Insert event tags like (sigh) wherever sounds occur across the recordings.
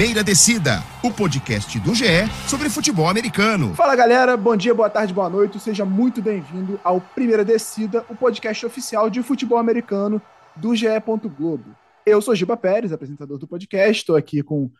Primeira Descida, o podcast do GE sobre futebol americano. Fala galera, bom dia, boa tarde, boa noite. Seja muito bem-vindo ao Primeira Descida, o podcast oficial de futebol americano do GE. Globo. Eu sou Giba Pérez, apresentador do podcast. Estou aqui com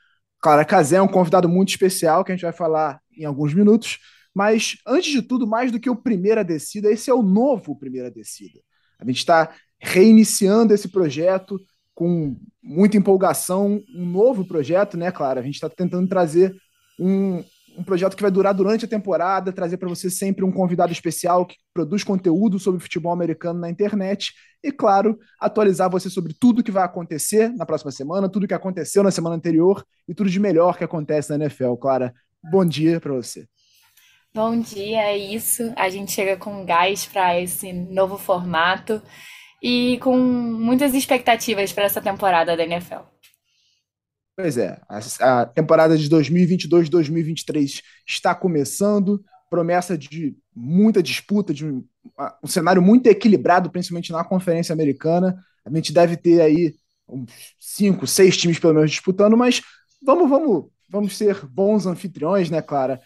Clara Cazé, um convidado muito especial que a gente vai falar em alguns minutos. Mas, antes de tudo, mais do que o Primeira Descida, esse é o novo Primeira Descida. A gente está reiniciando esse projeto com muita empolgação, um novo projeto, né, Clara? A gente está tentando trazer um, um projeto que vai durar durante a temporada, trazer para você sempre um convidado especial que produz conteúdo sobre futebol americano na internet e, claro, atualizar você sobre tudo que vai acontecer na próxima semana, tudo que aconteceu na semana anterior e tudo de melhor que acontece na NFL. Clara, bom dia para você. Bom dia, é isso. A gente chega com gás para esse novo formato e com muitas expectativas para essa temporada da NFL. Pois é, a, a temporada de 2022-2023 está começando, promessa de muita disputa, de um, um, cenário muito equilibrado, principalmente na Conferência Americana. A gente deve ter aí uns cinco, seis times pelo menos disputando, mas vamos, vamos, vamos ser bons anfitriões, né, Clara?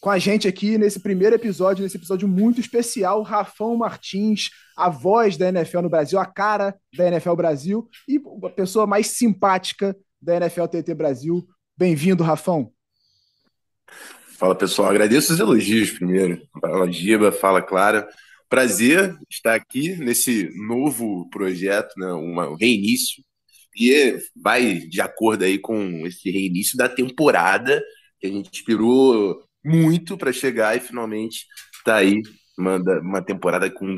Com a gente aqui nesse primeiro episódio, nesse episódio muito especial, Rafão Martins, a voz da NFL no Brasil, a cara da NFL Brasil e a pessoa mais simpática da NFL TT Brasil. Bem-vindo, Rafão. Fala pessoal, agradeço os elogios primeiro. Fala Giba, fala Clara. Prazer estar aqui nesse novo projeto, né, um reinício, e vai de acordo aí com esse reinício da temporada que a gente esperou muito para chegar e finalmente tá aí manda uma temporada com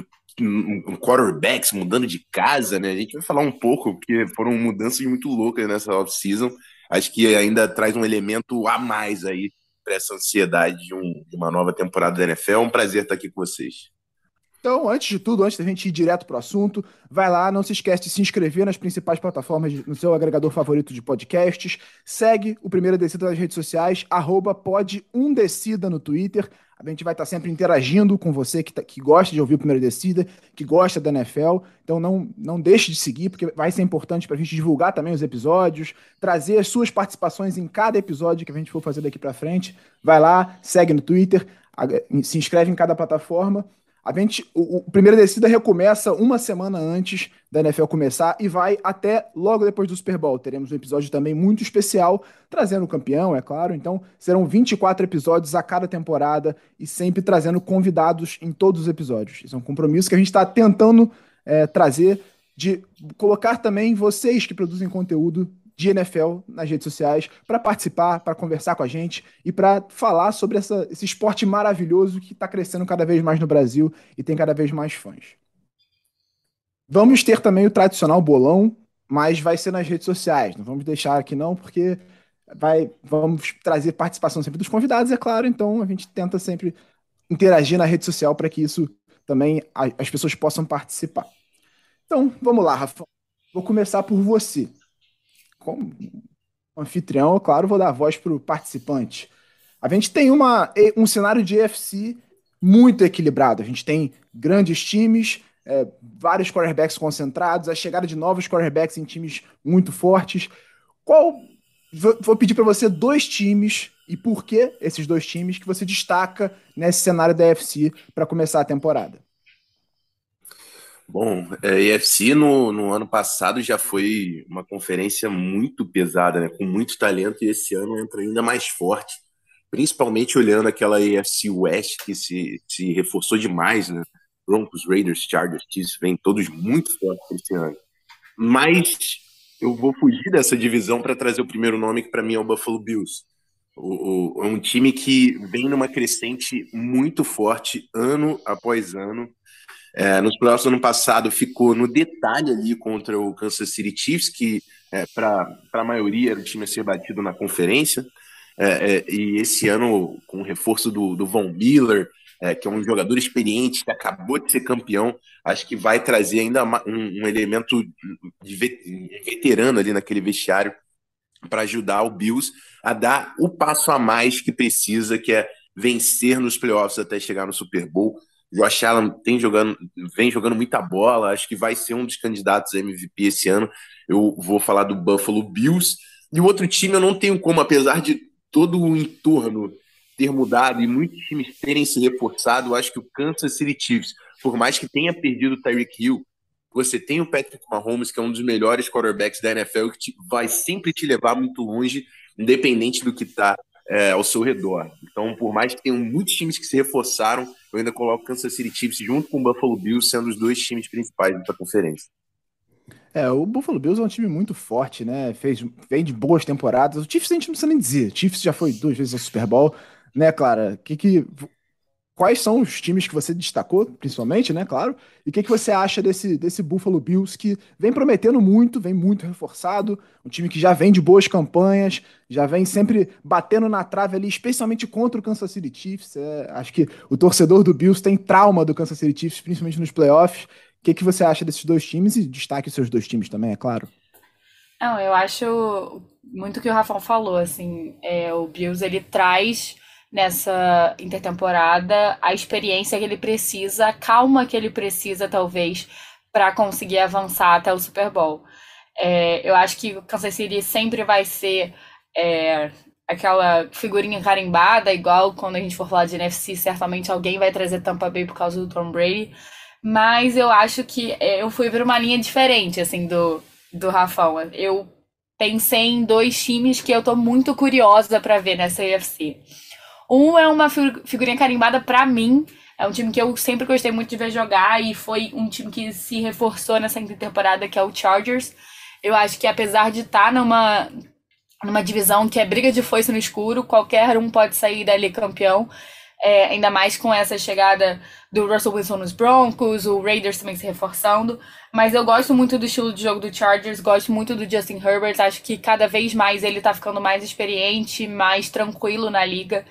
quarterbacks mudando de casa, né? A gente vai falar um pouco, porque foram mudanças muito loucas nessa off-season. Acho que ainda traz um elemento a mais aí para essa ansiedade de, um, de, uma nova temporada da NFL. É um prazer estar aqui com vocês. Então, antes de tudo, antes da gente ir direto para o assunto, vai lá, não se esquece de se inscrever nas principais plataformas, no seu agregador favorito de podcasts. Segue o Primeira Descida nas redes sociais, arroba podundecida no Twitter. A gente vai estar sempre interagindo com você que, tá, que gosta de ouvir o Primeira Descida, que gosta da NFL. Então não, não deixe de seguir, porque vai ser importante para a gente divulgar também os episódios, trazer as suas participações em cada episódio que a gente for fazer daqui para frente. Vai lá, segue no Twitter, se inscreve em cada plataforma. A gente, o, o primeira descida recomeça uma semana antes da NFL começar e vai até logo depois do Super Bowl. Teremos um episódio também muito especial, trazendo o campeão, é claro. Então, serão 24 episódios a cada temporada e sempre trazendo convidados em todos os episódios. Isso é um compromisso que a gente está tentando é, trazer de colocar também vocês que produzem conteúdo de NFL nas redes sociais para participar, para conversar com a gente e para falar sobre essa, esse esporte maravilhoso que está crescendo cada vez mais no Brasil e tem cada vez mais fãs. Vamos ter também o tradicional bolão, mas vai ser nas redes sociais. Não vamos deixar aqui não, porque vai, vamos trazer participação sempre dos convidados, é claro. Então a gente tenta sempre interagir na rede social para que isso também as pessoas possam participar. Então vamos lá, Rafa. Vou começar por você como anfitrião, claro, vou dar voz para o participante. A gente tem uma, um cenário de EFC muito equilibrado. A gente tem grandes times, é, vários quarterbacks concentrados, a chegada de novos quarterbacks em times muito fortes. Qual. Vou pedir para você dois times e por que esses dois times que você destaca nesse cenário da EFC para começar a temporada. Bom, a é, EFC no, no ano passado já foi uma conferência muito pesada, né, com muito talento, e esse ano entra ainda mais forte, principalmente olhando aquela EFC West que se, se reforçou demais, né? Broncos, Raiders, Chargers, Chiefs, vêm todos muito fortes esse ano. Mas eu vou fugir dessa divisão para trazer o primeiro nome, que para mim é o Buffalo Bills. O, o, é um time que vem numa crescente muito forte, ano após ano, é, nos playoffs do ano passado ficou no detalhe ali contra o Kansas City Chiefs, que é, para a maioria era o time a ser batido na conferência. É, é, e esse ano, com o reforço do, do Von Miller, é, que é um jogador experiente, que acabou de ser campeão, acho que vai trazer ainda um, um elemento veterano ali naquele vestiário para ajudar o Bills a dar o passo a mais que precisa, que é vencer nos playoffs até chegar no Super Bowl. Josh Allen tem jogando, vem jogando muita bola, acho que vai ser um dos candidatos a MVP esse ano. Eu vou falar do Buffalo Bills, E o outro time eu não tenho como, apesar de todo o entorno ter mudado e muitos times terem se reforçado, eu acho que o Kansas City Chiefs, por mais que tenha perdido o Tyreek Hill, você tem o Patrick Mahomes, que é um dos melhores quarterbacks da NFL, que vai sempre te levar muito longe, independente do que está é, ao seu redor. Então, por mais que tenham muitos times que se reforçaram, eu ainda coloco o Kansas City Chiefs junto com o Buffalo Bills sendo os dois times principais da conferência. É, o Buffalo Bills é um time muito forte, né? Fez, vem de boas temporadas. O Chiefs a gente não precisa nem dizer. O Chiefs já foi duas vezes ao Super Bowl, né, Clara? Que que quais são os times que você destacou, principalmente, né, claro? E o que, que você acha desse, desse Buffalo Bills que vem prometendo muito, vem muito reforçado, um time que já vem de boas campanhas, já vem sempre batendo na trave ali, especialmente contra o Kansas City Chiefs. É, acho que o torcedor do Bills tem trauma do Kansas City Chiefs, principalmente nos playoffs. O que, que você acha desses dois times e destaque os seus dois times também, é claro. Não, eu acho muito o que o Rafael falou, assim, é, o Bills ele traz nessa intertemporada a experiência que ele precisa, a calma que ele precisa, talvez, para conseguir avançar até o Super Bowl. É, eu acho que o Kansas City sempre vai ser é, aquela figurinha carimbada, igual quando a gente for falar de NFC, certamente alguém vai trazer Tampa Bay por causa do Tom Brady. Mas eu acho que é, eu fui para uma linha diferente, assim, do, do Rafão. Eu pensei em dois times que eu tô muito curiosa para ver nessa UFC. Um é uma figurinha carimbada para mim. É um time que eu sempre gostei muito de ver jogar e foi um time que se reforçou nessa temporada, que é o Chargers. Eu acho que apesar de estar tá numa, numa divisão que é briga de foice no escuro, qualquer um pode sair dali campeão. É, ainda mais com essa chegada do Russell Wilson nos Broncos, o Raiders também se reforçando. Mas eu gosto muito do estilo de jogo do Chargers, gosto muito do Justin Herbert. Acho que cada vez mais ele tá ficando mais experiente, mais tranquilo na liga.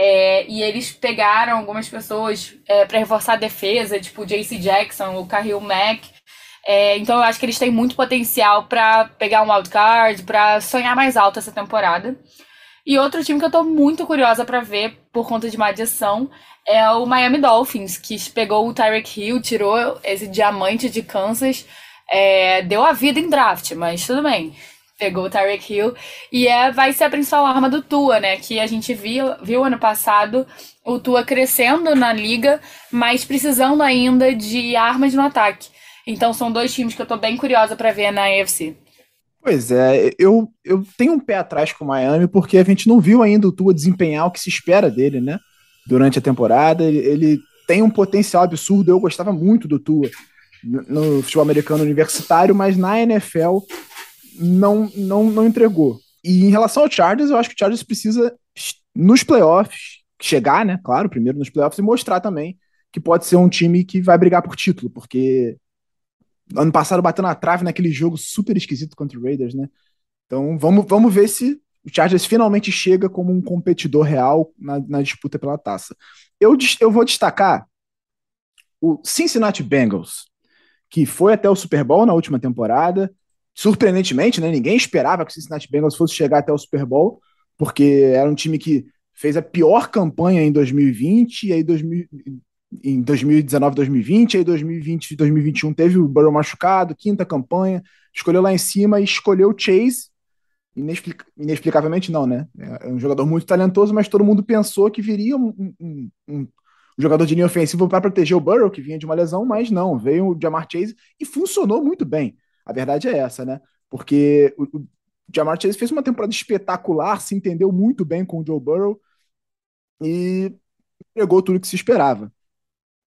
É, e eles pegaram algumas pessoas é, para reforçar a defesa, tipo o JC Jackson, o Khalil Mack. É, então eu acho que eles têm muito potencial para pegar um wildcard, para sonhar mais alto essa temporada. E outro time que eu tô muito curiosa para ver por conta de uma adição é o Miami Dolphins, que pegou o Tyreek Hill, tirou esse diamante de Kansas, é, deu a vida em draft, mas tudo bem pegou o Tyreek Hill e é, vai ser a principal arma do Tua, né? Que a gente viu, viu ano passado o Tua crescendo na liga, mas precisando ainda de armas no ataque. Então são dois times que eu tô bem curiosa para ver na AFC. Pois é, eu, eu tenho um pé atrás com o Miami porque a gente não viu ainda o Tua desempenhar o que se espera dele, né? Durante a temporada, ele, ele tem um potencial absurdo. Eu gostava muito do Tua no futebol americano universitário, mas na NFL não, não, não entregou. E em relação ao Chargers, eu acho que o Chargers precisa, nos playoffs, chegar, né? Claro, primeiro nos playoffs, e mostrar também que pode ser um time que vai brigar por título, porque ano passado bateu na trave naquele jogo super esquisito contra o Raiders, né? Então vamos, vamos ver se o Chargers finalmente chega como um competidor real na, na disputa pela taça. Eu, eu vou destacar o Cincinnati Bengals, que foi até o Super Bowl na última temporada, surpreendentemente, né, ninguém esperava que o Cincinnati Bengals fosse chegar até o Super Bowl, porque era um time que fez a pior campanha em 2020, e aí 2000, em 2019, 2020, aí 2020 e 2021 teve o Burrow machucado, quinta campanha, escolheu lá em cima e escolheu o Chase, inexplic... inexplicavelmente não, né? É um jogador muito talentoso, mas todo mundo pensou que viria um, um, um jogador de linha ofensiva para proteger o Burrow, que vinha de uma lesão, mas não, veio o Jamar Chase e funcionou muito bem. A verdade é essa, né? Porque o, o Jamar Chase fez uma temporada espetacular, se entendeu muito bem com o Joe Burrow e pegou tudo que se esperava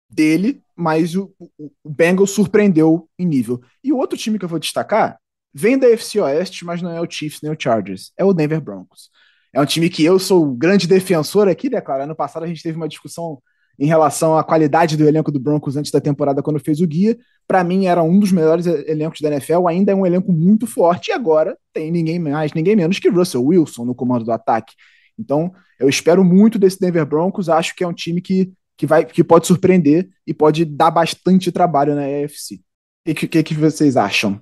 dele, mas o, o, o Bengals surpreendeu em nível. E o outro time que eu vou destacar vem da FC Oeste, mas não é o Chiefs nem o Chargers, é o Denver Broncos. É um time que eu sou grande defensor aqui, né, cara? Ano passado a gente teve uma discussão em relação à qualidade do elenco do Broncos antes da temporada, quando fez o guia. Para mim, era um dos melhores elencos da NFL, ainda é um elenco muito forte, e agora tem ninguém mais, ninguém menos que Russell Wilson no comando do ataque. Então, eu espero muito desse Denver Broncos, acho que é um time que, que, vai, que pode surpreender e pode dar bastante trabalho na AFC. O que, que, que vocês acham?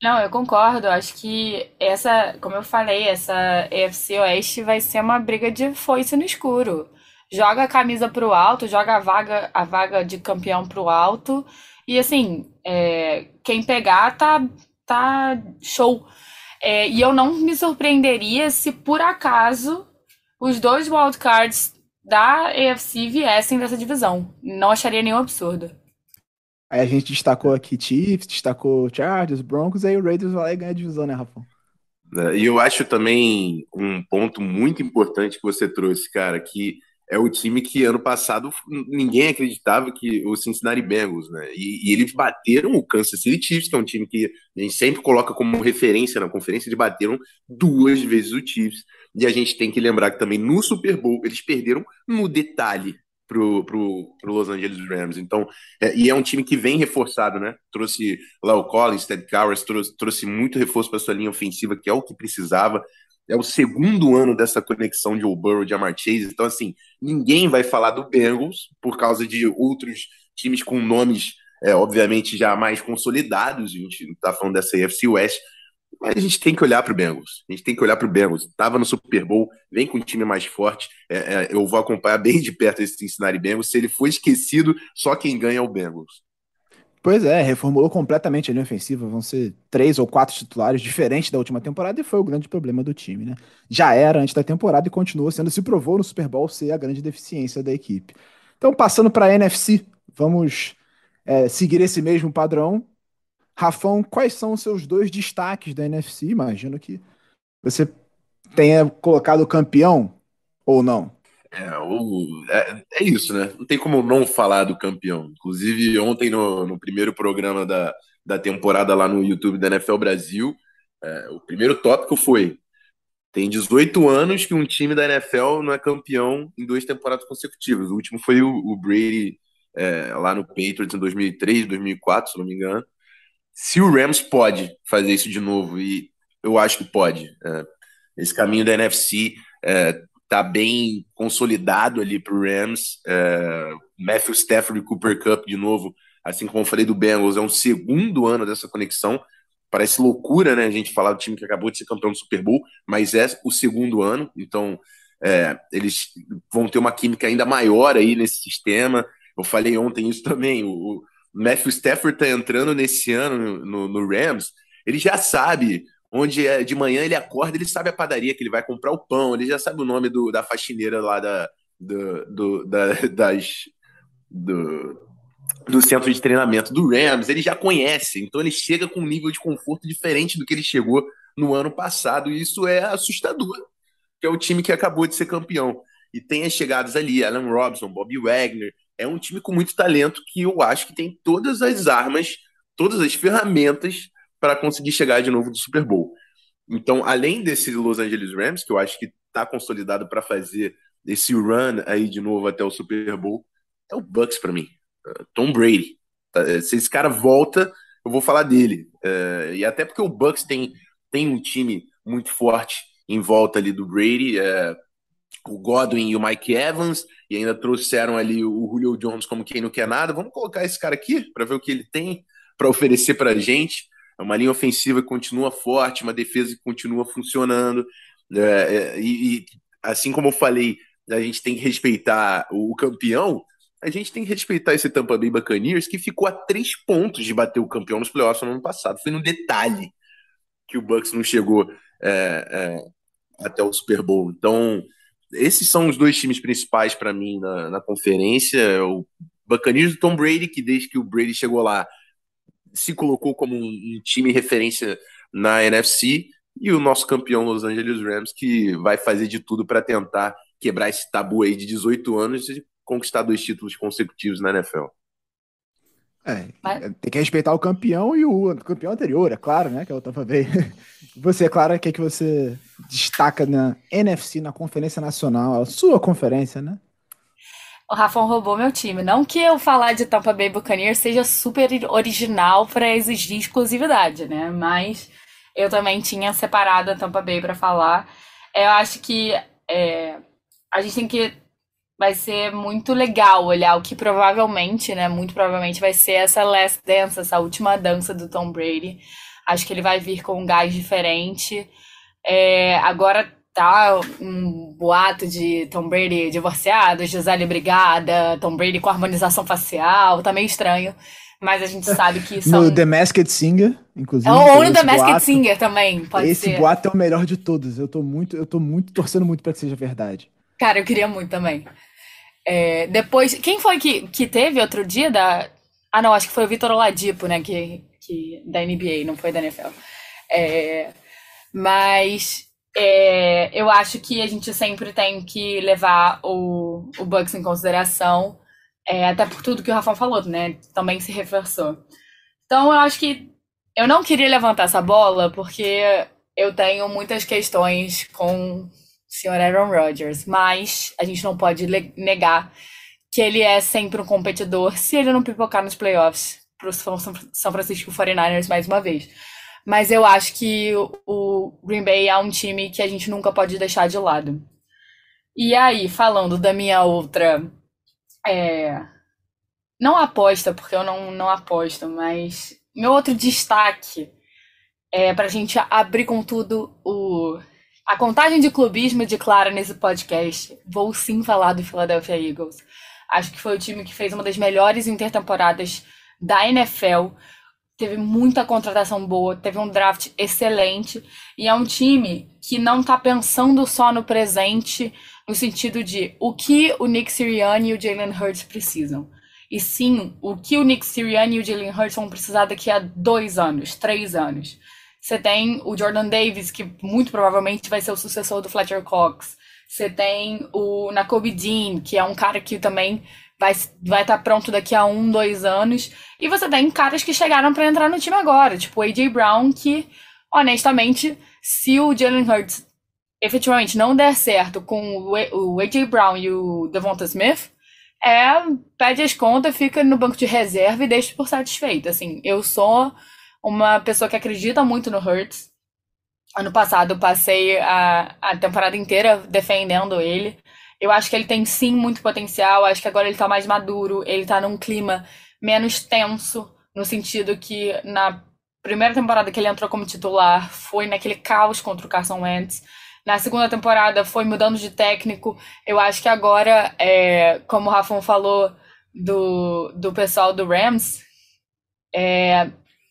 Não, eu concordo. Acho que essa, como eu falei, essa AFC Oeste vai ser uma briga de foice no escuro joga a camisa pro alto, joga a vaga, a vaga de campeão pro alto. E assim, é, quem pegar tá, tá show. É, e eu não me surpreenderia se por acaso os dois wildcards da AFC viessem dessa divisão. Não acharia nenhum absurdo. Aí a gente destacou aqui Chiefs, destacou Chargers, Broncos, aí o Raiders vai lá e ganha a divisão, né, Rafa? É, e eu acho também um ponto muito importante que você trouxe, cara, que é o time que ano passado ninguém acreditava que o Cincinnati Bengals, né? E, e, eles bateram o Kansas City Chiefs, que é um time que a gente sempre coloca como referência na conferência, eles bateram duas vezes o Chiefs. E a gente tem que lembrar que também no Super Bowl eles perderam no detalhe pro, pro, pro Los Angeles Rams. Então, é, e é um time que vem reforçado, né? Trouxe Léo Collins, Ted Cowers, trouxe, trouxe muito reforço para sua linha ofensiva, que é o que precisava é o segundo ano dessa conexão de Joe Burrow e Jamar Chase. Então, assim, ninguém vai falar do Bengals por causa de outros times com nomes, é, obviamente, já mais consolidados. A gente não está falando dessa AFC West, mas a gente tem que olhar para o Bengals. A gente tem que olhar para o Bengals. Estava no Super Bowl, vem com um time mais forte. É, é, eu vou acompanhar bem de perto esse Cincinnati Bengals. Se ele for esquecido, só quem ganha é o Bengals. Pois é, reformulou completamente a linha ofensiva. Vão ser três ou quatro titulares, diferente da última temporada, e foi o grande problema do time, né? Já era antes da temporada e continua sendo, se provou no Super Bowl ser a grande deficiência da equipe. Então, passando para a NFC, vamos é, seguir esse mesmo padrão. Rafão, quais são os seus dois destaques da NFC? Imagino que você tenha colocado campeão ou não. É, o, é, é, isso, né? Não tem como não falar do campeão. Inclusive, ontem, no, no primeiro programa da, da temporada lá no YouTube da NFL Brasil, é, o primeiro tópico foi: tem 18 anos que um time da NFL não é campeão em duas temporadas consecutivas. O último foi o, o Brady é, lá no Patriots em 2003, 2004, se não me engano. Se o Rams pode fazer isso de novo, e eu acho que pode, é, esse caminho da NFC é, tá bem consolidado ali para o Rams. É, Matthew Stafford e Cooper Cup, de novo, assim como eu falei do Bengals, é um segundo ano dessa conexão. Parece loucura, né? A gente falar do time que acabou de ser campeão do Super Bowl, mas é o segundo ano, então é, eles vão ter uma química ainda maior aí nesse sistema. Eu falei ontem isso também. O, Matthew Stafford tá entrando nesse ano no, no Rams, ele já sabe onde é, de manhã ele acorda, ele sabe a padaria que ele vai comprar o pão, ele já sabe o nome do, da faxineira lá da, do, do, da, (laughs) das, do, do centro de treinamento do Rams, ele já conhece, então ele chega com um nível de conforto diferente do que ele chegou no ano passado, e isso é assustador, que é o time que acabou de ser campeão. E tem as chegadas ali, Alan Robson, Bobby Wagner, é um time com muito talento que eu acho que tem todas as armas, todas as ferramentas para conseguir chegar de novo do Super Bowl. Então, além desse Los Angeles Rams, que eu acho que está consolidado para fazer esse run aí de novo até o Super Bowl, é o Bucks para mim. Uh, Tom Brady. Uh, se esse cara volta, eu vou falar dele. Uh, e até porque o Bucks tem, tem um time muito forte em volta ali do Brady. É, o Godwin e o Mike Evans, e ainda trouxeram ali o Julio Jones como quem não quer nada. Vamos colocar esse cara aqui para ver o que ele tem para oferecer para a gente. É uma linha ofensiva que continua forte, uma defesa que continua funcionando. É, é, e, e, assim como eu falei, a gente tem que respeitar o, o, campeão, a gente tem que respeitar esse Tampa Bay Buccaneers que ficou a três pontos de bater o campeão nos playoffs no ano passado. Foi no detalhe que o Bucks não chegou é, é até o Super Bowl. Então, esses são os dois times principais para mim na, na conferência. O Buccaneers do Tom Brady, que desde que o Brady chegou lá se colocou como um, um time referência na NFC, e o nosso campeão Los Angeles Rams, que vai fazer de tudo para tentar quebrar esse tabu aí de 18 anos e conquistar dois títulos consecutivos na NFL. É, tem que respeitar o campeão e o campeão anterior, é claro, né? Que (laughs) é o Tampa Bay. Você, Clara, o que, é que você destaca na NFC, na Conferência Nacional, a sua conferência, né? O Rafão roubou meu time. Não que eu falar de Tampa Bay Buccaneers seja super original para exigir exclusividade, né? Mas eu também tinha separado a Tampa Bay para falar. Eu acho que é, a gente tem que. Vai ser muito legal olhar o que provavelmente, né? Muito provavelmente vai ser essa last dance, essa última dança do Tom Brady. Acho que ele vai vir com um gás diferente. É, agora tá um boato de Tom Brady divorciado, Gisele brigada, Tom Brady com harmonização facial, tá meio estranho. mas a gente sabe que são. No The Masked Singer, inclusive. Ou no The Masked boato. Singer também, pode esse ser. Esse boato é o melhor de todos. Eu tô muito, eu tô muito torcendo muito para que seja verdade. Cara, eu queria muito também. É, depois, quem foi que, que teve outro dia da. Ah, não, acho que foi o Vitor Oladipo, né? Que, que, da NBA, não foi da NFL. É, mas é, eu acho que a gente sempre tem que levar o, o Bucks em consideração, é, até por tudo que o Rafa falou, né? Também se reforçou. Então eu acho que eu não queria levantar essa bola porque eu tenho muitas questões com o senhor Aaron Rodgers, mas a gente não pode negar que ele é sempre um competidor se ele não pipocar nos playoffs para o São Francisco 49ers mais uma vez. Mas eu acho que o Green Bay é um time que a gente nunca pode deixar de lado. E aí, falando da minha outra. É, não aposta, porque eu não, não aposto, mas meu outro destaque é para a gente abrir com tudo o. A contagem de clubismo de Clara nesse podcast. Vou sim falar do Philadelphia Eagles. Acho que foi o time que fez uma das melhores intertemporadas da NFL teve muita contratação boa, teve um draft excelente e é um time que não está pensando só no presente, no sentido de o que o Nick Sirianni e o Jalen Hurts precisam. E sim, o que o Nick Sirianni e o Jalen Hurts vão precisar daqui a dois anos, três anos. Você tem o Jordan Davis, que muito provavelmente vai ser o sucessor do Fletcher Cox. Você tem o Nakobe Dean, que é um cara que também vai vai estar tá pronto daqui a um, dois anos. E você tem caras que chegaram para entrar no time agora, tipo o AJ Brown, que honestamente, se o Jalen Hurts efetivamente não der certo com o AJ Brown e o Devonta Smith, é pede as contas, fica no banco de reserva e deixa por satisfeito. Assim, eu sou uma pessoa que acredita muito no Hurts. Ano passado eu passei a, a temporada inteira defendendo ele. Eu acho que ele tem sim muito potencial. Acho que agora ele tá mais maduro, ele tá num clima menos tenso, no sentido que na primeira temporada que ele entrou como titular foi naquele caos contra o Carson Wentz. Na segunda temporada foi mudando de técnico. Eu acho que agora, é, como o Rafon falou do, do pessoal do Rams, é,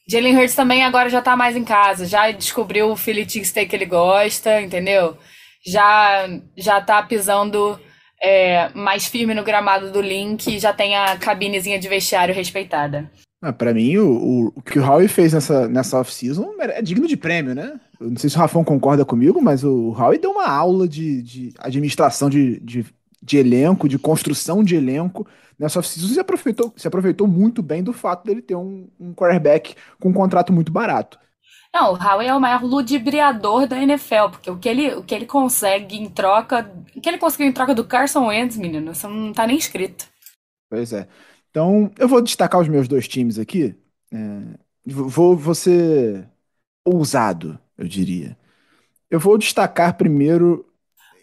Jalen Hurts também agora já tá mais em casa, já descobriu o Philly Steak que ele gosta, entendeu? Já já tá pisando é, mais firme no gramado do Link já tem a cabinezinha de vestiário respeitada. Ah, para mim, o, o, que o Howie fez nessa, nessa off-season é digno de prêmio, né? Eu não sei se o Rafão concorda comigo, mas o Howie deu uma aula de, de administração de, de, de elenco, de construção de elenco nessa off-season se aproveitou, se aproveitou muito bem do fato dele ter um, um quarterback com um contrato muito barato. Não, o Howie é o maior ludibriador da NFL, porque o que ele, o que ele consegue em troca. O que ele conseguiu em troca do Carson Wentz, menino, isso não tá nem escrito. Pois é. Então, eu vou destacar os meus dois times aqui. É, vou, vou ser ousado, eu diria. Eu vou destacar primeiro.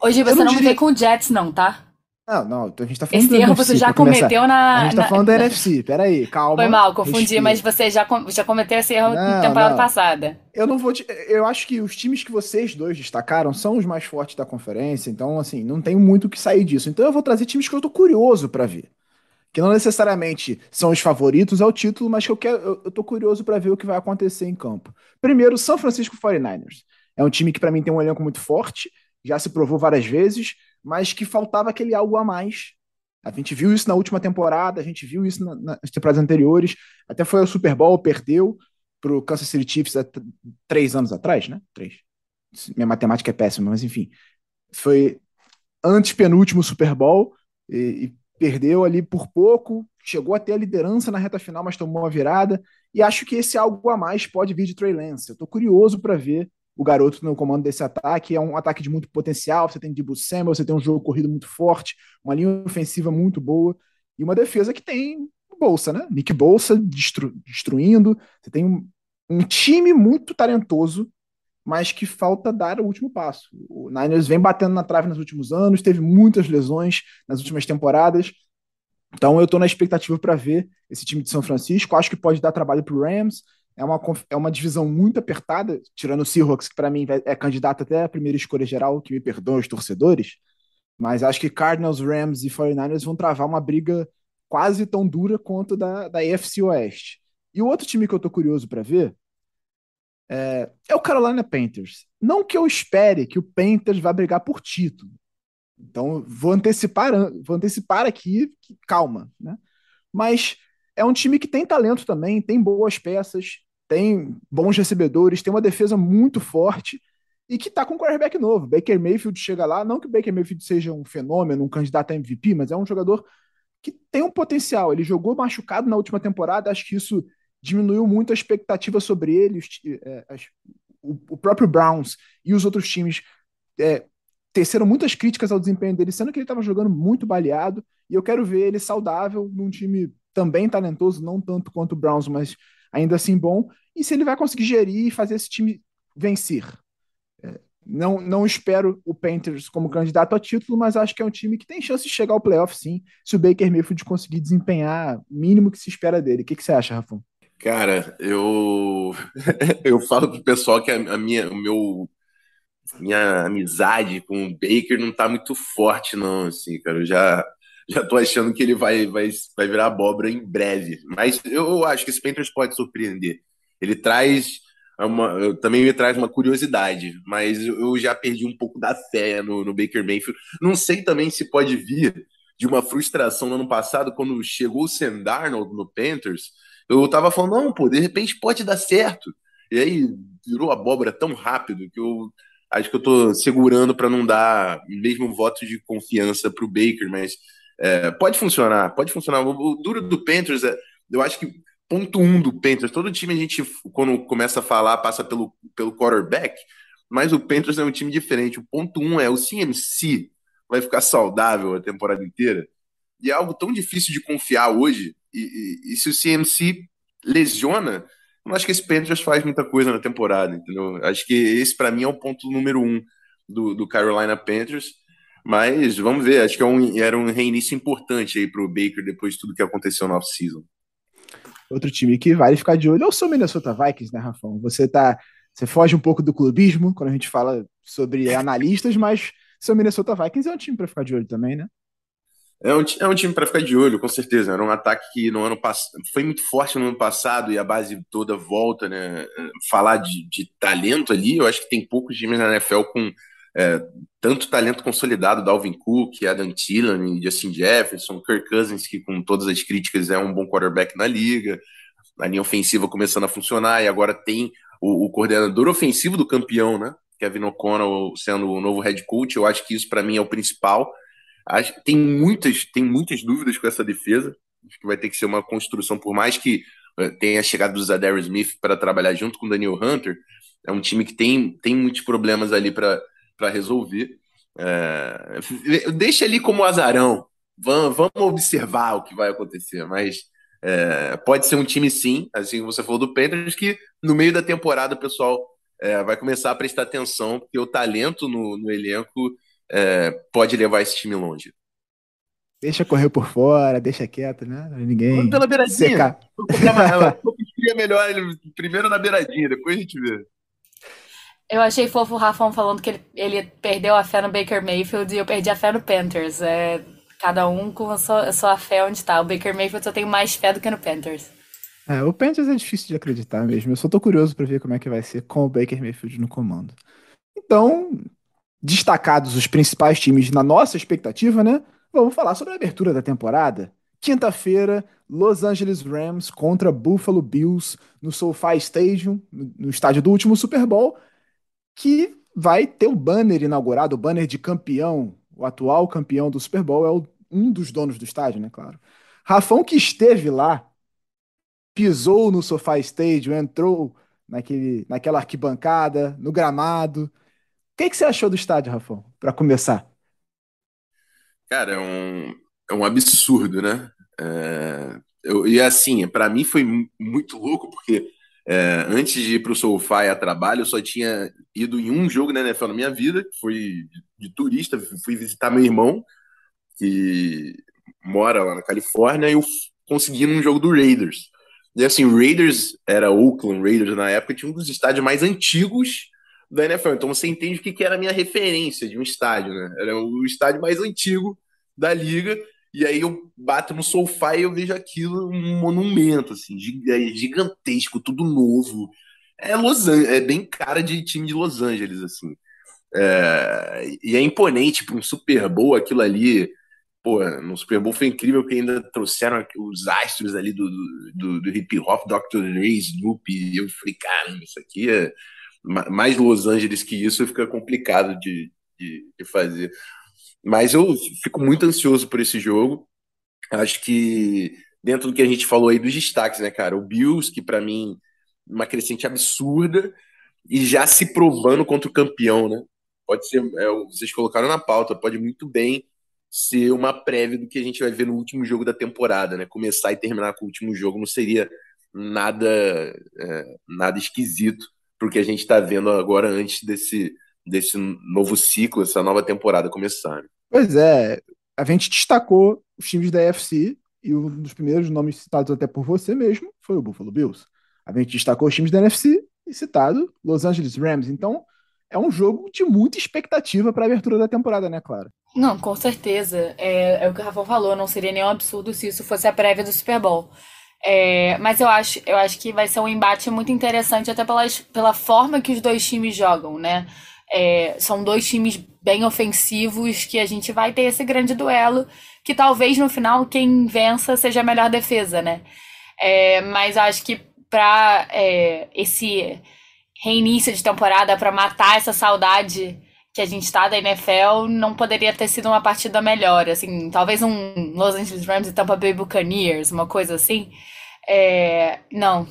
Hoje você não, não diria... com o Jets, não, tá? Não, não, a gente tá falando Esse erro NFC, você já cometeu na. A gente tá na... falando da NFC, peraí, calma. Foi mal, confundi, respira. mas você já, já cometeu esse erro na temporada não. passada. Eu não vou. Te... Eu acho que os times que vocês dois destacaram são os mais fortes da conferência, então, assim, não tem muito o que sair disso. Então eu vou trazer times que eu tô curioso para ver. Que não necessariamente são os favoritos ao título, mas que eu quero. Eu, eu tô curioso para ver o que vai acontecer em campo. Primeiro, São Francisco 49ers. É um time que para mim tem um elenco muito forte, já se provou várias vezes mas que faltava aquele algo a mais. A gente viu isso na última temporada, a gente viu isso na, nas temporadas anteriores, até foi o Super Bowl, perdeu para o Kansas City Chiefs há três anos atrás, né? Três. Minha matemática é péssima, mas enfim. Foi antes penúltimo Super Bowl e, e perdeu ali por pouco, chegou até a liderança na reta final, mas tomou uma virada. E acho que esse algo a mais pode vir de Trey Lance. Eu estou curioso para ver o garoto no comando desse ataque. É um ataque de muito potencial. Você tem Debo Samuel, você tem um jogo corrido muito forte, uma linha ofensiva muito boa e uma defesa que tem Bolsa, né? Nick Bolsa destru destruindo. Você tem um, um, time muito talentoso, mas que falta dar o último passo. O Niners vem batendo na trave nos últimos anos, teve muitas lesões nas últimas temporadas. Então eu estou na expectativa para ver esse time de São Francisco. Acho que pode dar trabalho para Rams é uma, é uma divisão muito apertada, tirando o Seahawks, que para mim é candidato até a primeira escolha geral, que me perdoam os torcedores, mas acho que Cardinals, Rams e 49ers vão travar uma briga quase tão dura quanto da, da AFC Oeste. E o outro time que eu tô curioso para ver é, é, o Carolina Panthers. Não que eu espere que o Panthers vá brigar por título. Então, vou antecipar, vou antecipar aqui, calma, né? Mas é um time que tem talento também, tem boas peças, tem bons recebedores, tem uma defesa muito forte e que tá com um quarterback novo. Baker Mayfield chega lá, não que o Baker Mayfield seja um fenômeno, um candidato a MVP, mas é um jogador que tem um potencial. Ele jogou machucado na última temporada, acho que isso diminuiu muito a expectativa sobre ele. É, o, próprio Browns e os outros times é, teceram muitas críticas ao desempenho dele, sendo que ele estava jogando muito baleado. E eu quero ver ele saudável num time também talentoso, não tanto quanto o Browns, mas ainda assim bom. E se ele vai conseguir gerir e fazer esse time vencer. É, não, não espero o Panthers como candidato a título, mas acho que é um time que tem chance de chegar ao playoff sim, se o Baker Mayfield conseguir desempenhar o mínimo que se espera dele. O que, que você acha, Rafão? Cara, eu (laughs) eu falo pro pessoal que a, minha, o meu minha amizade com o Baker não tá muito forte não, assim, cara. Eu já já tô achando que ele vai vai, vai virar abóbora em breve. Mas eu acho que esse Panthers pode surpreender. Ele traz uma, também me traz uma curiosidade, mas eu já perdi um pouco da fé no, no Baker Mayfield. Não sei também se pode vir de uma frustração no ano passado, quando chegou o Sam Darnold no Panthers. Eu tava falando, não, pô, de repente pode dar certo. E aí virou abóbora tão rápido que eu acho que eu tô segurando para não dar mesmo voto de confiança pro Baker, mas é, pode funcionar, pode funcionar. O, o duro do Panthers, é, eu acho que ponto um do Panthers. Todo time a gente, quando começa a falar, passa pelo, pelo quarterback, mas o Panthers é um time diferente. O ponto um é o CMC vai ficar saudável a temporada inteira. E é algo tão difícil de confiar hoje. E, e, e se o CMC lesiona, eu não acho que esse Panthers faz muita coisa na temporada, entendeu? Acho que esse, para mim, é o ponto número um do, do Carolina Panthers. Mas vamos ver, acho que é um, era um reinício importante aí para o Baker depois de tudo que aconteceu no off-season. Outro time que vale ficar de olho é o seu Minnesota Vikings, né, Rafão? Você tá. Você foge um pouco do clubismo quando a gente fala sobre analistas, mas seu Minnesota Vikings é um time para ficar de olho também, né? É um, é um time para ficar de olho, com certeza. Era um ataque que no ano passado foi muito forte no ano passado e a base toda volta, né? Falar de, de talento ali, eu acho que tem poucos times na NFL com é, tanto talento consolidado, Dalvin Cook, Adam Thielen, Justin Jefferson, Kirk Cousins, que com todas as críticas é um bom quarterback na liga, a linha ofensiva começando a funcionar, e agora tem o, o coordenador ofensivo do campeão, né? Kevin O'Connell sendo o novo head coach, eu acho que isso para mim é o principal. Acho, tem muitas, tem muitas dúvidas com essa defesa. Acho que vai ter que ser uma construção, por mais que eh, tenha chegado do Zadar Smith para trabalhar junto com o Daniel Hunter, é um time que tem, tem muitos problemas ali para para resolver. É, deixa ali como azarão. Vamos, vamos observar o que vai acontecer, mas é, pode ser um time sim, assim como você falou do Panthers, que no meio da temporada o pessoal é, vai começar a prestar atenção, porque o talento no, no elenco é, pode levar esse time longe. Deixa correr por fora, deixa quieto, né? Ninguém. Pela beiradinha. Secar. Vou melhor primeiro na beiradinha, depois a gente vê. Eu achei fofo o Rafão falando que ele, ele perdeu a fé no Baker Mayfield e eu perdi a fé no Panthers. É, cada um com a sua, a sua fé onde está. O Baker Mayfield eu tenho mais fé do que no Panthers. É, o Panthers é difícil de acreditar mesmo. Eu só tô curioso para ver como é que vai ser com o Baker Mayfield no comando. Então, destacados os principais times na nossa expectativa, né? Vamos falar sobre a abertura da temporada. Quinta-feira, Los Angeles Rams contra Buffalo Bills no SoFi Stadium, no estádio do último Super Bowl que vai ter o banner inaugurado, o banner de campeão, o atual campeão do Super Bowl é o, um dos donos do estádio, né, claro. Rafão que esteve lá, pisou no sofá Stadium, entrou naquele, naquela arquibancada, no gramado. O que, que você achou do estádio, Rafão, para começar? Cara, é um, é um absurdo, né? É, eu, e assim, para mim foi muito louco, porque é, antes de ir para o SoFi a trabalho, eu só tinha ido em um jogo na NFL na minha vida, foi de, turista, fui visitar meu irmão, que mora lá na Califórnia, e eu consegui num jogo do Raiders. E assim, o Raiders era Oakland Raiders na época, tinha um dos estádios mais antigos da NFL. Então você entende o que, que era a minha referência de um estádio, né? Era o estádio mais antigo da liga. E aí eu bato no sofá e eu vejo aquilo um monumento, assim, é gigantesco, tudo novo. É Los Angeles, é bem cara de time de Los Angeles, assim. É, e é imponente para um Super Bowl aquilo ali. Pô, no Super Bowl foi incrível que ainda trouxeram os astros ali do, do, do hip hop, Dr. Dre, Snoop. E eu falei, caramba, isso aqui é mais Los Angeles que isso fica complicado de, de, de fazer. Mas eu fico muito ansioso por esse jogo. Acho que dentro do que a gente falou aí dos destaques, né, cara? O Bills, que para mim uma crescente absurda e já se provando contra o campeão, né? Pode ser, é, vocês colocaram na pauta, pode muito bem ser uma prévia do que a gente vai ver no último jogo da temporada, né? Começar e terminar com o último jogo não seria nada é, nada esquisito porque a gente está vendo agora antes desse desse novo ciclo, essa nova temporada começar. Né? Pois é, a gente destacou os times da UFC e um dos primeiros nomes citados até por você mesmo foi o Buffalo Bills. A gente destacou os times da NFC e citado Los Angeles Rams. Então, é um jogo de muita expectativa para a abertura da temporada, né, Clara? Não, com certeza. É, é, o que o Rafael falou, não seria nenhum absurdo se isso fosse a prévia do Super Bowl. É, mas eu acho, eu acho que vai ser um embate muito interessante, até pela, pela forma que os dois times jogam, né? É, são dois times bem ofensivos que a gente vai ter esse grande duelo, que talvez no final quem vença seja a melhor defesa, né? É, mas acho que para é, esse reinício de temporada, para matar essa saudade que a gente tá da NFL, não poderia ter sido uma partida melhor, assim, talvez um Los Angeles Rams e Tampa Bay Buccaneers, uma coisa assim. É, não.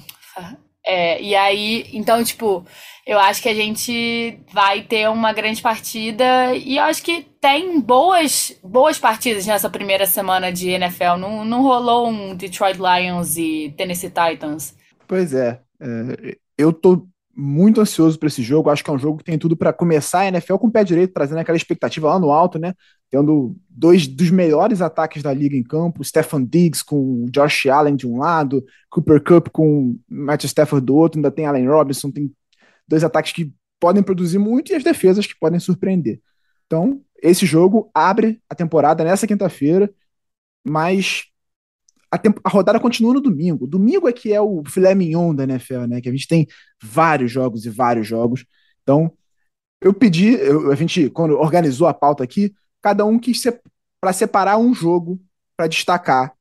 É, e aí, então, tipo, eu acho que a gente vai ter uma grande partida e eu acho que tem boas, boas partidas nessa primeira semana de NFL. Não, não rolou um Detroit Lions e Tennessee Titans. Pois é, é eu tô muito ansioso para esse jogo. Acho que é um jogo que tem tudo para começar a NFL com o pé direito, trazendo aquela expectativa lá no alto, né? Tendo dois dos melhores ataques da liga em campo, Stefan Diggs com Josh Allen de um lado, Cooper Cup com Matt Stafford do outro, ainda tem Allen Robinson, tem dois ataques que podem produzir muito e as defesas que podem surpreender. Então, esse jogo abre a temporada nessa quinta-feira, mas a, a, rodada continua no domingo. Domingo é que é o filé mignon da NFL, né? Que a gente tem vários jogos e vários jogos. Então, eu pedi, eu, a gente, quando organizou a pauta aqui, cada um quis para separar um jogo para destacar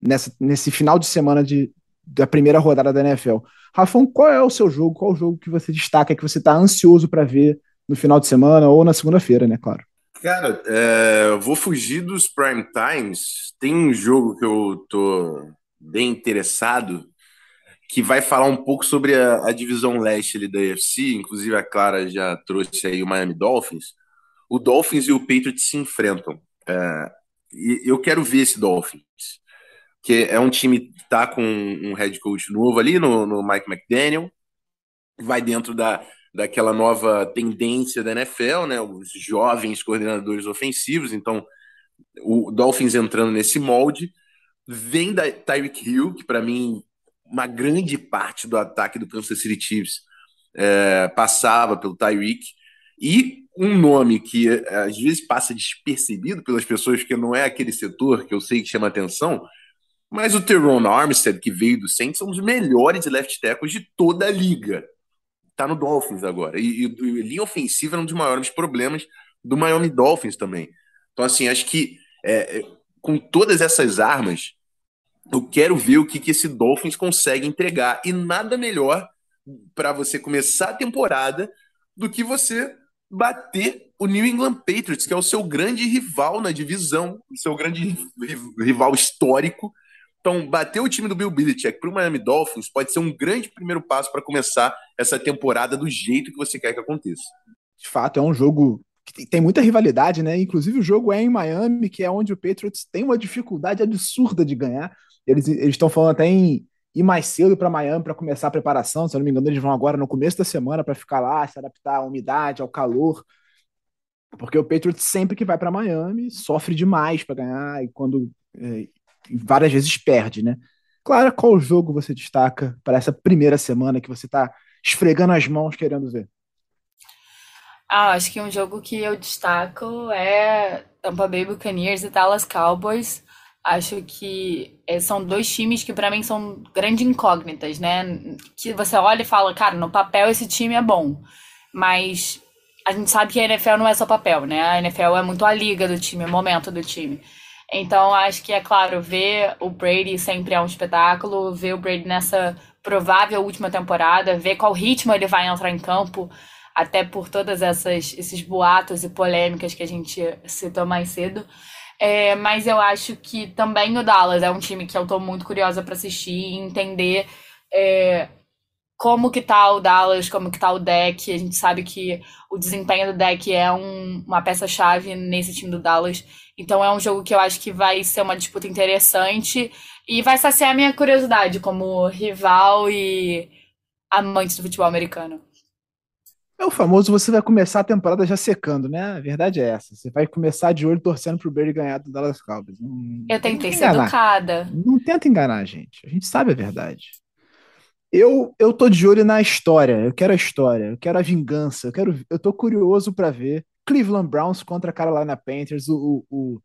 nessa, nesse final de semana de, da primeira rodada da NFL. Rafão, qual é o seu jogo? Qual o jogo que você destaca, que você está ansioso para ver no final de semana ou na segunda-feira, né? Claro. Cara, é, vou fugir dos prime times. Tem um jogo que eu tô bem interessado que vai falar um pouco sobre a, a divisão leste ali da UFC. Inclusive a Clara já trouxe aí o Miami Dolphins. O Dolphins e o Patriots se enfrentam. É, e eu quero ver esse Dolphins, que é um time que tá com um head coach novo ali no, no Mike McDaniel. Vai dentro da, daquela nova tendência da NFL, né? Os jovens coordenadores ofensivos. Então, o Dolphins entrando nesse molde. Vem da Tyreek Hill, que para mim, uma grande parte do ataque do Kansas City Chiefs é, passava pelo Tyreek. E um nome que às vezes passa despercebido pelas pessoas, porque não é aquele setor que eu sei que chama atenção, mas o Teron Armstead, que veio do Saints, é um dos melhores left tackles de toda a liga tá no Dolphins agora. E, e, e linha ofensiva é um dos maiores problemas do Miami Dolphins também. Então, assim, acho que é, é, com todas essas armas, eu quero ver o que, que esse Dolphins consegue entregar. E nada melhor para você começar a temporada do que você bater o New England Patriots, que é o seu grande rival na divisão, o seu grande rival histórico então, bater o time do Bill Belichick para o Miami Dolphins pode ser um grande primeiro passo para começar essa temporada do jeito que você quer que aconteça. De fato, é um jogo que tem muita rivalidade, né? Inclusive, o jogo é em Miami, que é onde o Patriots tem uma dificuldade absurda de ganhar. Eles estão falando até em ir mais cedo para Miami para começar a preparação. Se eu não me engano, eles vão agora no começo da semana para ficar lá, se adaptar à umidade, ao calor. Porque o Patriots sempre que vai para Miami sofre demais para ganhar e quando é, várias vezes perde, né? Clara, qual jogo você destaca para essa primeira semana que você está esfregando as mãos querendo ver? Ah, acho que um jogo que eu destaco é Tampa Bay Buccaneers e Dallas Cowboys. Acho que é, são dois times que para mim são grandes incógnitas, né? Que você olha e fala, cara, no papel esse time é bom, mas a gente sabe que a NFL não é só papel, né? A NFL é muito a liga do time, o momento do time. Então, acho que é claro, ver o Brady sempre é um espetáculo, ver o Brady nessa provável última temporada, ver qual ritmo ele vai entrar em campo, até por todas essas esses boatos e polêmicas que a gente citou mais cedo. É, mas eu acho que também o Dallas é um time que eu tô muito curiosa para assistir e entender é, como que tá o Dallas, como que tá o deck. A gente sabe que o desempenho do deck é um, uma peça-chave nesse time do Dallas. Então é um jogo que eu acho que vai ser uma disputa interessante e vai saciar a minha curiosidade como rival e amante do futebol americano. É o famoso você vai começar a temporada já secando, né? A verdade é essa. Você vai começar de olho torcendo pro Brady ganhar do Dallas Cowboys. Não, eu tentei ser educada. Não tenta enganar a gente. A gente sabe a verdade. Eu, eu tô de olho na história. Eu quero a história. Eu quero a vingança. Eu quero. Eu tô curioso para ver Cleveland Browns contra a Carolina Panthers. O, o,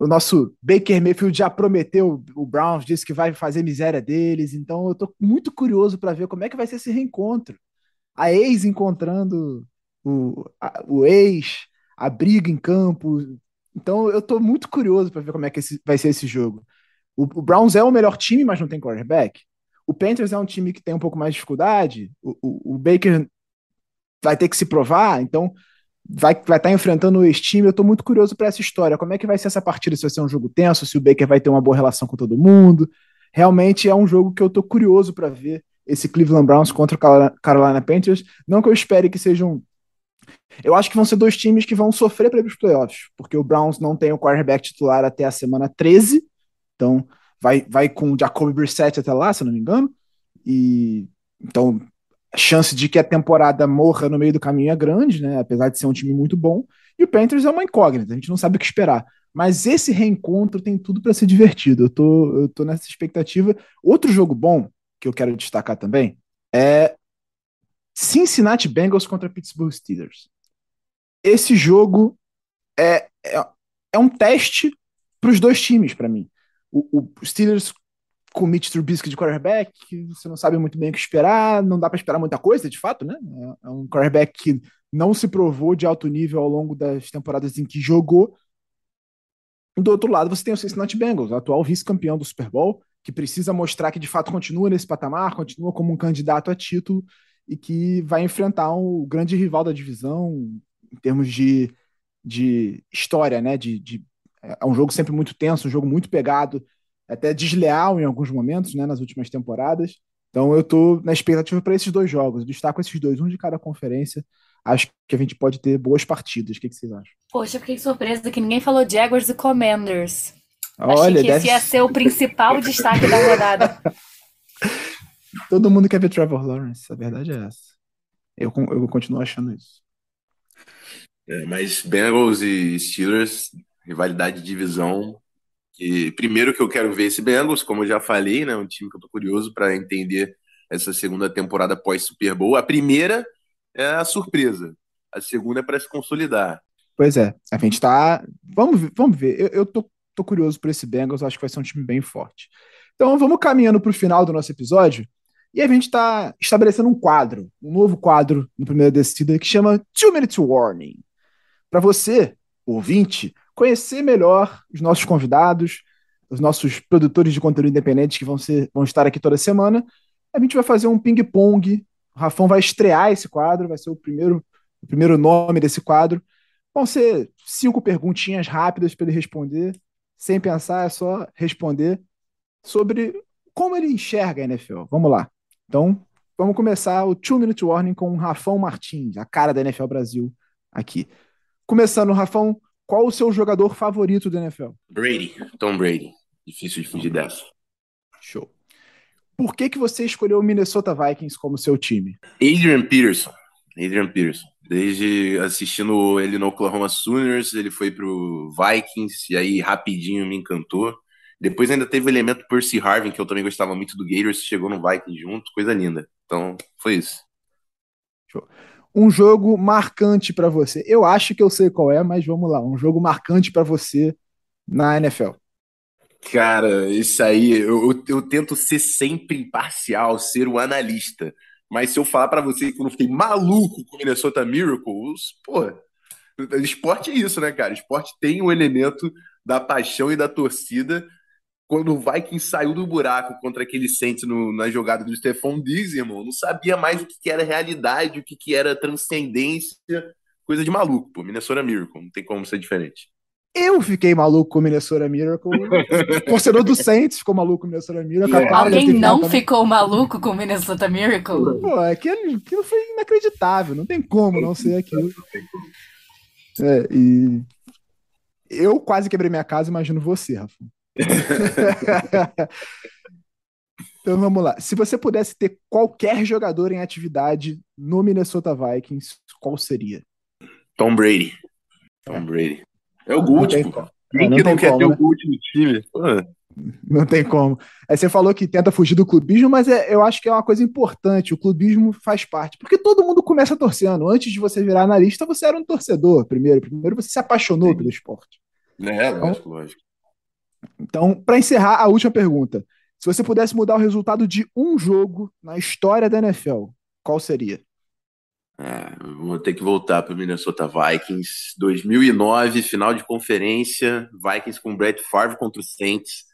o, nosso Baker Mayfield já prometeu o Browns, disse que vai fazer miséria deles. Então eu tô muito curioso para ver como é que vai ser esse reencontro. A ex encontrando o, a, o ex, a briga em campo. Então eu tô muito curioso para ver como é que esse, vai ser esse jogo. O, o Browns é o melhor time, mas não tem quarterback. O Panthers é um time que tem um pouco mais de dificuldade. O, o, o Baker vai ter que se provar, então vai vai estar tá enfrentando o ex-time. Eu estou muito curioso para essa história. Como é que vai ser essa partida? Se vai ser um jogo tenso, se o Baker vai ter uma boa relação com todo mundo. Realmente é um jogo que eu estou curioso para ver esse Cleveland Browns contra o Carolina Panthers. Não que eu espere que sejam. Eu acho que vão ser dois times que vão sofrer para para os playoffs, porque o Browns não tem o quarterback titular até a semana 13. Então, vai, vai com o Jacoby Brissett até lá, se não me engano. E então a chance de que a temporada morra no meio do caminho é grande, né? Apesar de ser um time muito bom. E o Panthers é uma incógnita, a gente não sabe o que esperar. Mas esse reencontro tem tudo para ser divertido. Eu tô, eu tô nessa expectativa. Outro jogo bom que eu quero destacar também é Cincinnati Bengals contra Pittsburgh Steelers. Esse jogo é, é, é um teste para os dois times, para mim o, o Steelers com o Mitch Trubisky de quarterback, você não sabe muito bem o que esperar, não dá para esperar muita coisa, de fato, né? É, é um quarterback que não se provou de alto nível ao longo das temporadas em que jogou. Do outro lado, você tem o Cincinnati Bengals, atual vice-campeão do Super Bowl, que precisa mostrar que de fato continua nesse patamar, continua como um candidato a título e que vai enfrentar um grande rival da divisão em termos de, de história, né? De, de é um jogo sempre muito tenso, um jogo muito pegado, até desleal em alguns momentos, né, nas últimas temporadas. Então eu estou na expectativa para esses dois jogos. Eu destaco esses dois, um de cada conferência. Acho que a gente pode ter boas partidas. O que, que vocês acham? Poxa, fiquei surpresa que ninguém falou Jaguars e Commanders. Olha, Achei que deve... esse ia ser o principal destaque da rodada. (laughs) Todo mundo quer ver Trevor Lawrence, a verdade é essa. Eu, eu continuo achando isso. É, mas Bengals e Steelers rivalidade de divisão. E primeiro que eu quero ver esse Bengals, como eu já falei, né, um time que eu tô curioso para entender essa segunda temporada pós Super Bowl. A primeira é a surpresa, a segunda é para se consolidar. Pois é, a gente tá, vamos ver, vamos ver. Eu, eu tô, tô curioso por esse Bengals, acho que vai ser um time bem forte. Então vamos caminhando para o final do nosso episódio. E a gente está estabelecendo um quadro, um novo quadro no primeira descida que chama Two Minutes Warning. Para você, ouvinte, conhecer melhor os nossos convidados, os nossos produtores de conteúdo independentes que vão, ser, vão estar aqui toda semana. A gente vai fazer um ping-pong. O Rafão vai estrear esse quadro, vai ser o primeiro, o primeiro nome desse quadro. Vão ser cinco perguntinhas rápidas para ele responder, sem pensar, é só responder sobre como ele enxerga a NFL. Vamos lá. Então, vamos começar o Two Minute Warning com o Rafão Martins, a cara da NFL Brasil aqui. Começando, Rafão, qual o seu jogador favorito da NFL? Brady, Tom Brady. Difícil de fugir dessa. Show. Por que, que você escolheu o Minnesota Vikings como seu time? Adrian Peterson. Adrian Peterson. Desde assistindo ele no Oklahoma Sooners, ele foi pro Vikings e aí rapidinho me encantou. Depois ainda teve o elemento Percy Harvin, que eu também gostava muito do Gators, chegou no Vikings junto, coisa linda. Então, foi isso. Show um jogo marcante para você. Eu acho que eu sei qual é, mas vamos lá. Um jogo marcante para você na NFL. Cara, isso aí, eu, eu, eu tento ser sempre imparcial, ser o analista. Mas se eu falar para você que eu não fiquei maluco com o Minnesota Miracles, pô, esporte é isso, né, cara? Esporte tem o elemento da paixão e da torcida. Quando o Vikings saiu do buraco contra aquele Saints no, na jogada do Stephon Diggs, irmão, não sabia mais o que, que era realidade, o que, que era transcendência, coisa de maluco, pô. Minnesota Miracle, não tem como ser diferente. Eu fiquei maluco com o Minnesota Miracle. O (laughs) torcedor do Saints ficou maluco com o Minnesota Miracle. Yeah. Alguém não ficou maluco com o Minnesota Miracle? Pô, aquilo, aquilo foi inacreditável. Não tem como não ser aquilo. É, e eu quase quebrei minha casa, imagino você, Rafa. (laughs) então vamos lá. Se você pudesse ter qualquer jogador em atividade no Minnesota Vikings, qual seria? Tom Brady. Tom Brady. É o Gold, pô. Quem não que não quer como, ter né? o Gold no time? Pô. Não tem como. Aí você falou que tenta fugir do clubismo, mas é, eu acho que é uma coisa importante. O clubismo faz parte. Porque todo mundo começa torcendo. Antes de você virar analista, você era um torcedor primeiro. Primeiro você se apaixonou Sim. pelo esporte. É, então, lógico, lógico. Então, para encerrar, a última pergunta. Se você pudesse mudar o resultado de um jogo na história da NFL, qual seria? É, vou ter que voltar para o Minnesota Vikings. 2009, final de conferência, Vikings com Brett Favre contra o Saints.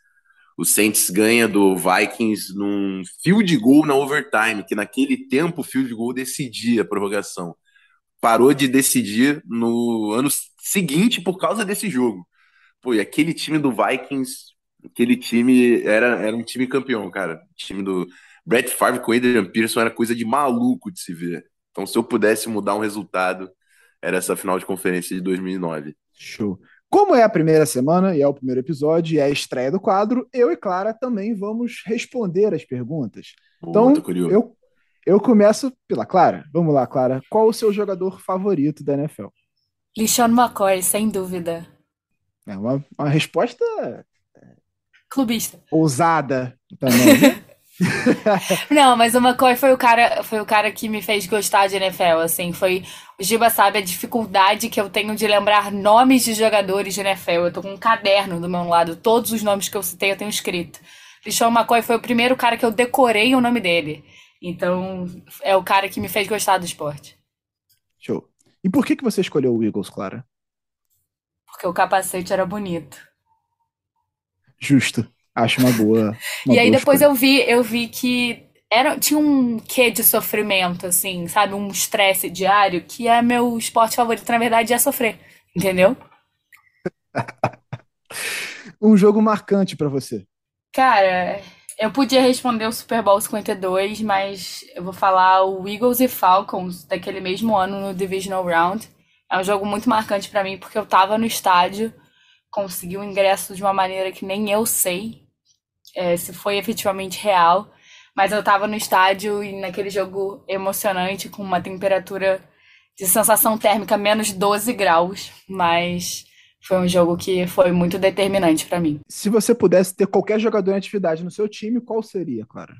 O Saints ganha do Vikings num field goal na overtime, que naquele tempo o field goal decidia a prorrogação. Parou de decidir no ano seguinte por causa desse jogo. Pô, e aquele time do Vikings, aquele time era, era um time campeão, cara. O time do Brett Favre com Adrian Pearson era coisa de maluco de se ver. Então, se eu pudesse mudar um resultado, era essa final de conferência de 2009. Show. Como é a primeira semana e é o primeiro episódio e é a estreia do quadro, eu e Clara também vamos responder as perguntas. Boa, então, eu, eu começo pela Clara. Vamos lá, Clara. Qual o seu jogador favorito da NFL? Lixon McCoy, sem dúvida. É uma, uma resposta clubista. Ousada (laughs) também. Né? Não, mas o McCoy foi o cara, foi o cara que me fez gostar de NFL, assim, foi o Giba sabe a dificuldade que eu tenho de lembrar nomes de jogadores de NFL. Eu tô com um caderno do meu lado, todos os nomes que eu citei eu tenho escrito. Lixão McCoy foi o primeiro cara que eu decorei o nome dele. Então, é o cara que me fez gostar do esporte. Show. E por que que você escolheu o Eagles, Clara? Porque o capacete era bonito. Justo. Acho uma boa. Uma e aí boa depois eu vi, eu vi que era, tinha um quê de sofrimento, assim, sabe? Um estresse diário, que é meu esporte favorito, na verdade, é sofrer. Entendeu? (laughs) um jogo marcante para você. Cara, eu podia responder o Super Bowl 52, mas eu vou falar o Eagles e Falcons daquele mesmo ano no Divisional Round. É um jogo muito marcante para mim porque eu tava no estádio, consegui o ingresso de uma maneira que nem eu sei é, se foi efetivamente real, mas eu tava no estádio e naquele jogo emocionante, com uma temperatura de sensação térmica menos 12 graus, mas foi um jogo que foi muito determinante para mim. Se você pudesse ter qualquer jogador em atividade no seu time, qual seria, Clara?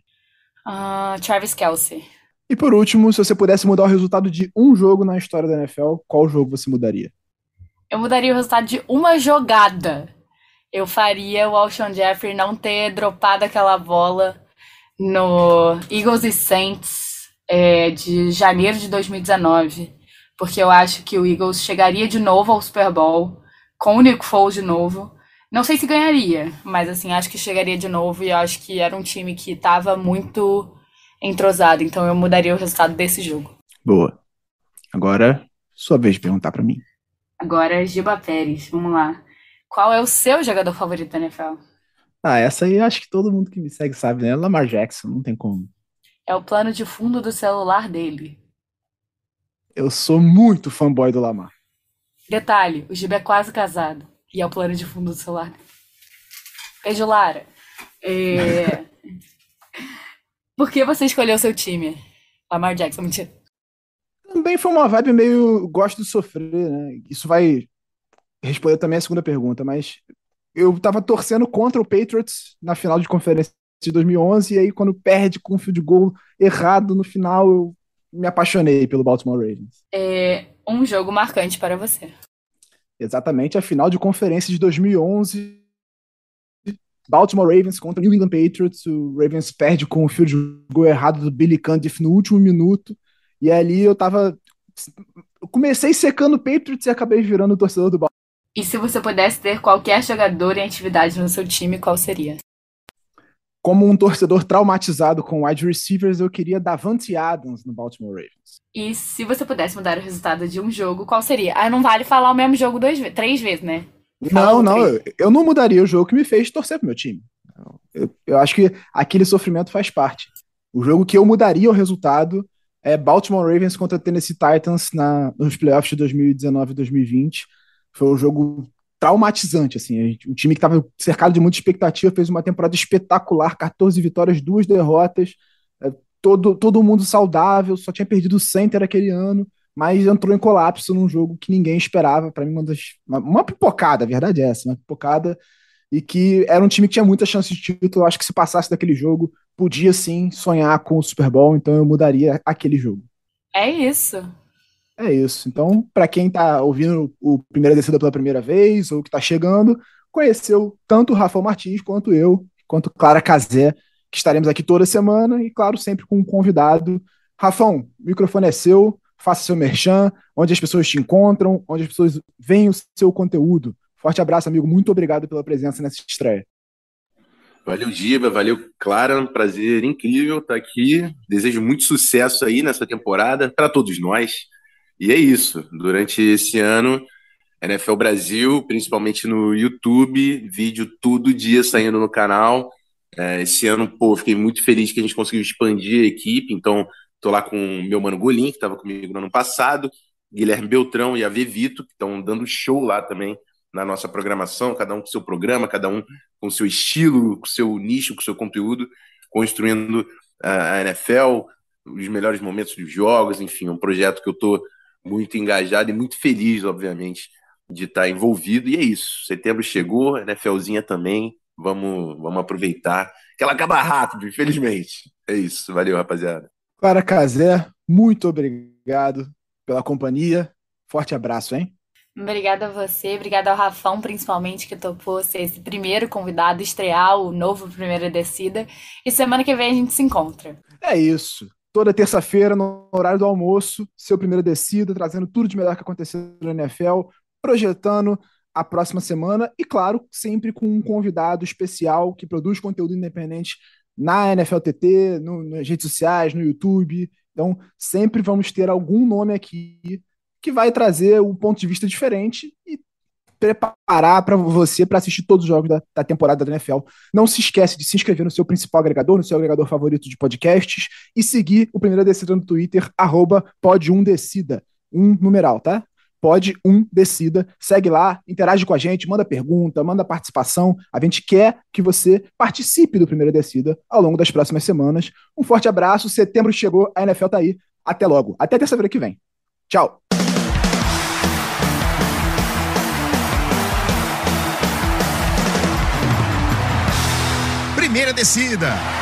Uh, Travis Kelsey. E por último, se você pudesse mudar o resultado de um jogo na história da NFL, qual jogo você mudaria? Eu mudaria o resultado de uma jogada eu faria o Alshon Jeffrey não ter dropado aquela bola no Eagles e Saints é, de janeiro de 2019, porque eu acho que o Eagles chegaria de novo ao Super Bowl com o Nick Foles de novo. Não sei se ganharia, mas assim, acho que chegaria de novo e acho que era um time que estava muito entrosado, então eu mudaria o resultado desse jogo. Boa. Agora, sua vez de perguntar para mim. Agora, Giba Pérez, vamos lá. Qual é o seu jogador favorito da NFL? Ah, essa aí acho que todo mundo que me segue sabe, né? Lamar Jackson, não tem como. É o plano de fundo do celular dele. Eu sou muito fanboy do Lamar. Detalhe, o Giba é quase casado. E é o plano de fundo do celular dele. Beijo, Lara. É... (laughs) Por que você escolheu seu time? Lamar Jackson, mentira. Também foi uma vibe meio gosto de sofrer, né? Isso vai responder também a segunda pergunta, mas eu tava torcendo contra o Patriots na final de conferência de 2011 e aí quando perde com um field goal errado no final, eu me apaixonei pelo Baltimore Ravens. É um jogo marcante para você. Exatamente, a final de conferência de 2011 Baltimore Ravens contra New England Patriots. O Ravens perde com o field goal errado do Billy Cundiff no último minuto. E ali eu tava. Eu comecei secando o Patriots e acabei virando o torcedor do Baltimore. E se você pudesse ter qualquer jogador em atividade no seu time, qual seria? Como um torcedor traumatizado com wide receivers, eu queria Davante Adams no Baltimore Ravens. E se você pudesse mudar o resultado de um jogo, qual seria? Ah, não vale falar o mesmo jogo dois, três vezes, né? Não, não, eu, eu, não mudaria o jogo que me fez torcer pro meu time. Eu, eu acho que aquele sofrimento faz parte. O jogo que eu mudaria o resultado é Baltimore Ravens contra Tennessee Titans na, nos playoffs de 2019 e 2020. Foi um jogo traumatizante, assim. O time que estava cercado de muita expectativa fez uma temporada espetacular, 14 vitórias, duas derrotas, é, todo, todo mundo saudável, só tinha perdido o center aquele ano, mas entrou em colapso num jogo que ninguém esperava. Para mim, uma, das, uma, uma, pipocada, a verdade é essa, uma pipocada, e que era um time que tinha muita chance de título. Eu acho que se passasse daquele jogo, podia sim sonhar com o Super Bowl, então eu mudaria aquele jogo. É isso. É isso. Então, para quem está ouvindo o Primeira Descida pela primeira vez, ou que está chegando, conheceu tanto o Rafael Martins quanto eu, quanto Clara Cazé, que estaremos aqui toda semana e, claro, sempre com um convidado. Rafão, o microfone é seu, faça seu merchan, onde as pessoas te encontram, onde as pessoas veem o seu conteúdo. Forte abraço, amigo. Muito obrigado pela presença nessa estreia. Valeu, Giba. Valeu, Clara. Um prazer incrível estar aqui. Desejo muito sucesso aí nessa temporada para todos nós. E é isso. Durante esse ano, NFL Brasil, principalmente no YouTube, vídeo todo dia saindo no canal. É, esse ano, pô, fiquei muito feliz que a gente conseguiu expandir a equipe. Então, tô lá com meu mano Golim, que estava comigo no ano passado, Guilherme Beltrão e a Vevito, que estão dando show lá também na nossa programação, cada um com seu programa, cada um com seu estilo, com seu nicho, com seu conteúdo, construindo a NFL, os melhores momentos dos jogos, enfim, um projeto que eu tô muito engajado e muito feliz, obviamente, de estar envolvido. E é isso. Setembro chegou, a NFLzinha também. Vamos, vamos aproveitar. Que ela acaba rápido, infelizmente. É isso. Valeu, rapaziada. Clara Casé, muito obrigado pela companhia. Forte abraço, hein? Obrigada a você, obrigada ao Rafão, principalmente, que topou ser esse primeiro convidado, estrear o novo Primeira Descida. E semana que vem a gente se encontra. É isso toda terça-feira, no horário do almoço, seu primeiro descida, trazendo tudo de melhor que aconteceu no NFL, projetando a próxima semana e, claro, sempre com um convidado especial que produz conteúdo independente na NFLTT, no, nas redes sociais, no YouTube. Então, sempre vamos ter algum nome aqui que vai trazer um ponto de vista diferente e preparar para você para assistir todos os jogos da, da, temporada da NFL. Não se esquece de se inscrever no seu principal agregador, no seu agregador favorito de podcasts e seguir o Primeira Descida no Twitter, arroba pode1decida, um numeral, tá? Pode um decida, segue lá, interage com a gente, manda pergunta, manda participação. A gente quer que você participe do Primeira Descida ao longo das próximas semanas. Um forte abraço, setembro chegou, a NFL tá aí. Até logo, até terça-feira que vem. Tchau. primeira descida.